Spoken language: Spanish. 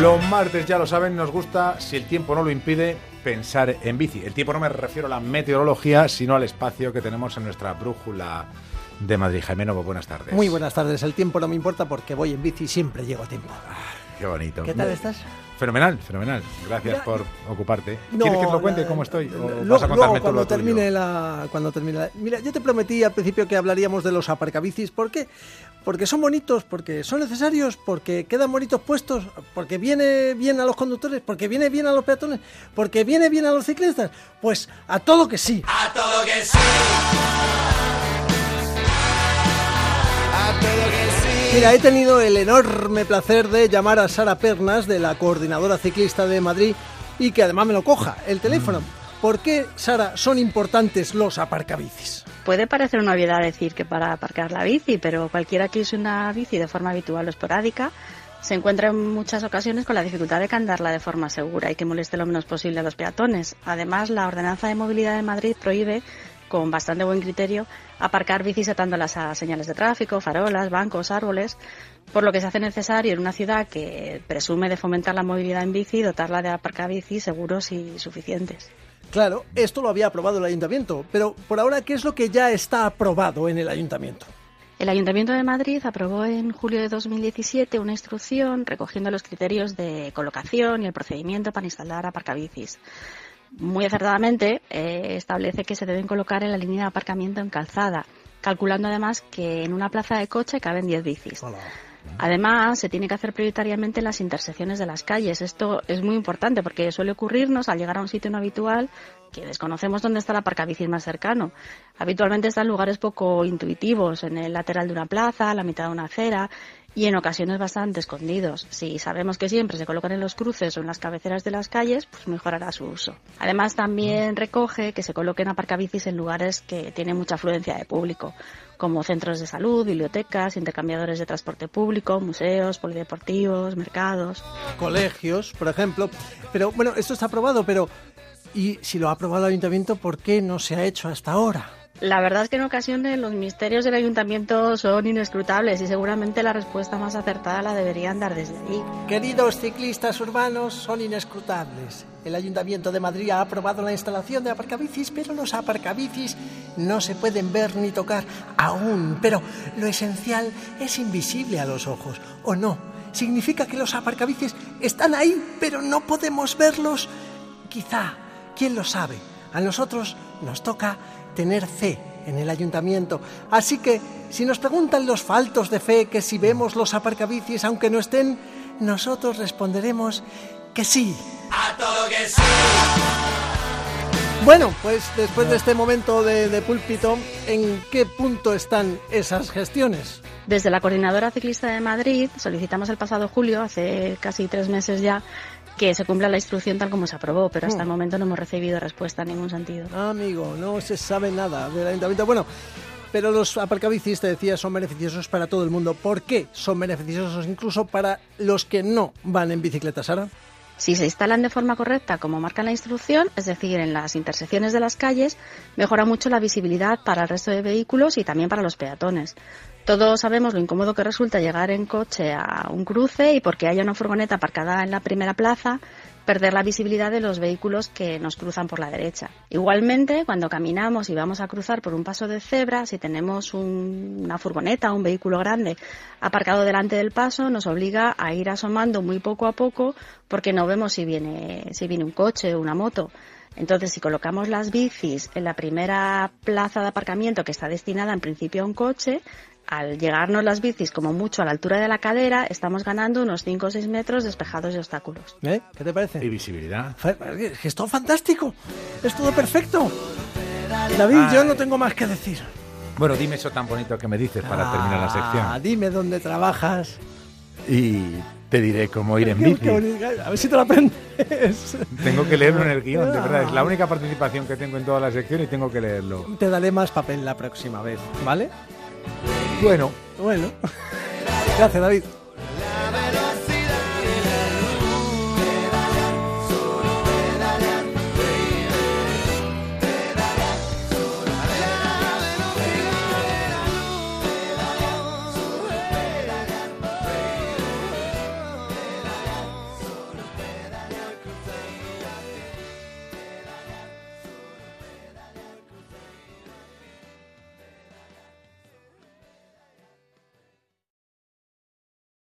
Los martes, ya lo saben, nos gusta, si el tiempo no lo impide, pensar en bici. El tiempo no me refiero a la meteorología, sino al espacio que tenemos en nuestra brújula de Madrid. Jaime buenas tardes. Muy buenas tardes. El tiempo no me importa porque voy en bici y siempre llego a tiempo. Qué bonito. ¿Qué tal estás? Fenomenal, fenomenal. Gracias Mira, por ocuparte. No, ¿Quieres que te lo cuente la- cómo estoy? ¿O luego- vas a contarme luego, tú cuando lo termine la cuando termine la- Mira, yo te prometí al principio que hablaríamos de los aparcabicis. ¿Por qué? Porque son bonitos, porque son necesarios, porque quedan bonitos puestos, porque viene bien a los conductores, porque viene bien a los peatones, porque viene bien a los ciclistas. Pues a todo que sí. Mira, he tenido el enorme placer de llamar a Sara Pernas de la Coordinadora Ciclista de Madrid y que además me lo coja el teléfono. ¿Por qué, Sara, son importantes los aparcabicis? Puede parecer una obviedad decir que para aparcar la bici, pero cualquiera que use una bici de forma habitual o esporádica se encuentra en muchas ocasiones con la dificultad de candarla de forma segura y que moleste lo menos posible a los peatones. Además, la Ordenanza de Movilidad de Madrid prohíbe, con bastante buen criterio, aparcar bicis atándolas a señales de tráfico, farolas, bancos, árboles, por lo que se hace necesario en una ciudad que presume de fomentar la movilidad en bici dotarla de aparcabicis seguros y suficientes. Claro, esto lo había aprobado el ayuntamiento, pero por ahora, ¿qué es lo que ya está aprobado en el ayuntamiento? El Ayuntamiento de Madrid aprobó en julio de 2017 una instrucción recogiendo los criterios de colocación y el procedimiento para instalar aparcabicis. Muy acertadamente eh, establece que se deben colocar en la línea de aparcamiento en calzada, calculando además que en una plaza de coche caben 10 bicis. Además, se tiene que hacer prioritariamente en las intersecciones de las calles. Esto es muy importante porque suele ocurrirnos al llegar a un sitio no habitual que desconocemos dónde está el aparcabicis más cercano. Habitualmente está en lugares poco intuitivos, en el lateral de una plaza, a la mitad de una acera y en ocasiones bastante escondidos. Si sabemos que siempre se colocan en los cruces o en las cabeceras de las calles, pues mejorará su uso. Además, también recoge que se coloquen aparcabicis en lugares que tienen mucha afluencia de público, como centros de salud, bibliotecas, intercambiadores de transporte público, museos, polideportivos, mercados. Colegios, por ejemplo. Pero bueno, esto está aprobado, pero ¿y si lo ha aprobado el ayuntamiento, por qué no se ha hecho hasta ahora? La verdad es que en ocasiones los misterios del ayuntamiento son inescrutables y seguramente la respuesta más acertada la deberían dar desde allí. Queridos ciclistas urbanos, son inescrutables. El Ayuntamiento de Madrid ha aprobado la instalación de aparcabicis, pero los aparcabicis no se pueden ver ni tocar aún. Pero lo esencial es invisible a los ojos, ¿o no? Significa que los aparcabicis están ahí, pero no podemos verlos. Quizá, ¿quién lo sabe? A nosotros nos toca tener fe en el ayuntamiento. Así que, si nos preguntan los faltos de fe que si vemos los aparcabicis aunque no estén, nosotros responderemos que sí. Bueno, pues después de este momento de, de púlpito, ¿en qué punto están esas gestiones? Desde la Coordinadora Ciclista de Madrid solicitamos el pasado julio, hace casi tres meses ya, que se cumpla la instrucción tal como se aprobó, pero hasta el momento no hemos recibido respuesta en ningún sentido. Amigo, no se sabe nada del ayuntamiento. Bueno, pero los aparcabicis, te decía, son beneficiosos para todo el mundo. ¿Por qué son beneficiosos incluso para los que no van en bicicleta, Sara? Si se instalan de forma correcta, como marca la instrucción, es decir, en las intersecciones de las calles, mejora mucho la visibilidad para el resto de vehículos y también para los peatones. Todos sabemos lo incómodo que resulta llegar en coche a un cruce y porque haya una furgoneta aparcada en la primera plaza, perder la visibilidad de los vehículos que nos cruzan por la derecha. Igualmente, cuando caminamos y vamos a cruzar por un paso de cebra, si tenemos un- una furgoneta o un vehículo grande aparcado delante del paso, nos obliga a ir asomando muy poco a poco porque no vemos si viene, si viene un coche o una moto. Entonces, si colocamos las bicis en la primera plaza de aparcamiento que está destinada en principio a un coche, al llegarnos las bicis como mucho a la altura de la cadera, estamos ganando unos 5 o 6 metros despejados de obstáculos. ¿Eh? ¿Qué te Y parece? visibilidad. Fa- Es todo fantástico. Es todo perfecto. David, yo no tengo más que decir. Bueno, dime eso tan bonito que me dices para terminar la Ah, sección. dime dónde trabajas. Y te diré cómo ir en bici. A ver si te lo aprendes. Tengo que leerlo en el guion, de verdad. Es la Ah. única participación que tengo en toda la sección y tengo que leerlo. Te daré más papel la próxima vez, ¿vale? Bueno, Bueno. Gracias, David.